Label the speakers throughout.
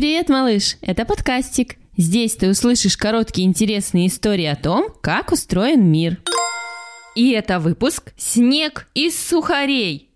Speaker 1: Привет, малыш! Это подкастик. Здесь ты услышишь короткие интересные истории о том, как устроен мир. И это выпуск «Снег из сухарей».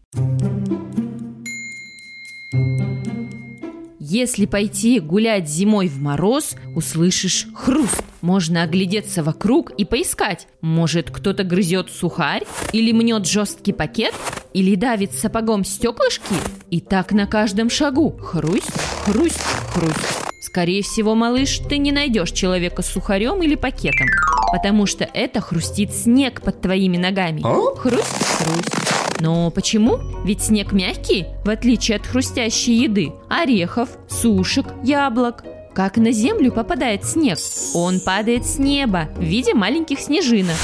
Speaker 1: Если пойти гулять зимой в мороз, услышишь хруст. Можно оглядеться вокруг и поискать. Может, кто-то грызет сухарь, или мнет жесткий пакет, или давит сапогом стеклышки. И так на каждом шагу. Хрусть, хрусть, хрусть. Скорее всего, малыш, ты не найдешь человека с сухарем или пакетом, потому что это хрустит снег под твоими ногами. Хрусть, хрусть. Но почему? Ведь снег мягкий, в отличие от хрустящей еды, орехов, сушек, яблок. Как на землю попадает снег? Он падает с неба в виде маленьких снежинок.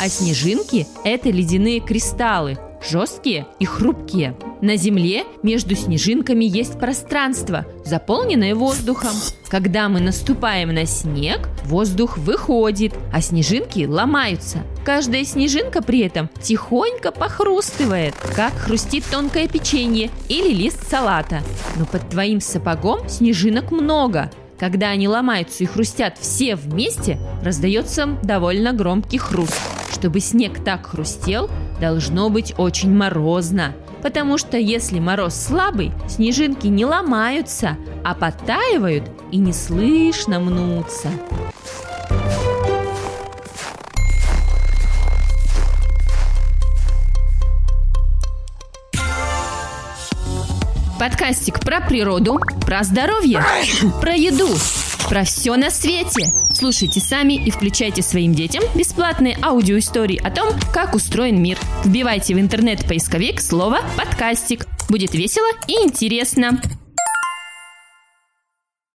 Speaker 1: А снежинки – это ледяные кристаллы, жесткие и хрупкие. На Земле между снежинками есть пространство, заполненное воздухом. Когда мы наступаем на снег, воздух выходит, а снежинки ломаются. Каждая снежинка при этом тихонько похрустывает, как хрустит тонкое печенье или лист салата. Но под твоим сапогом снежинок много. Когда они ломаются и хрустят все вместе, раздается довольно громкий хруст. Чтобы снег так хрустел, должно быть очень морозно. Потому что если мороз слабый, снежинки не ломаются, а подтаивают и неслышно мнутся. Подкастик про природу, про здоровье, про еду, про все на свете. Слушайте сами и включайте своим детям бесплатные аудиоистории о том, как устроен мир. Вбивайте в интернет-поисковик слово «подкастик». Будет весело и интересно.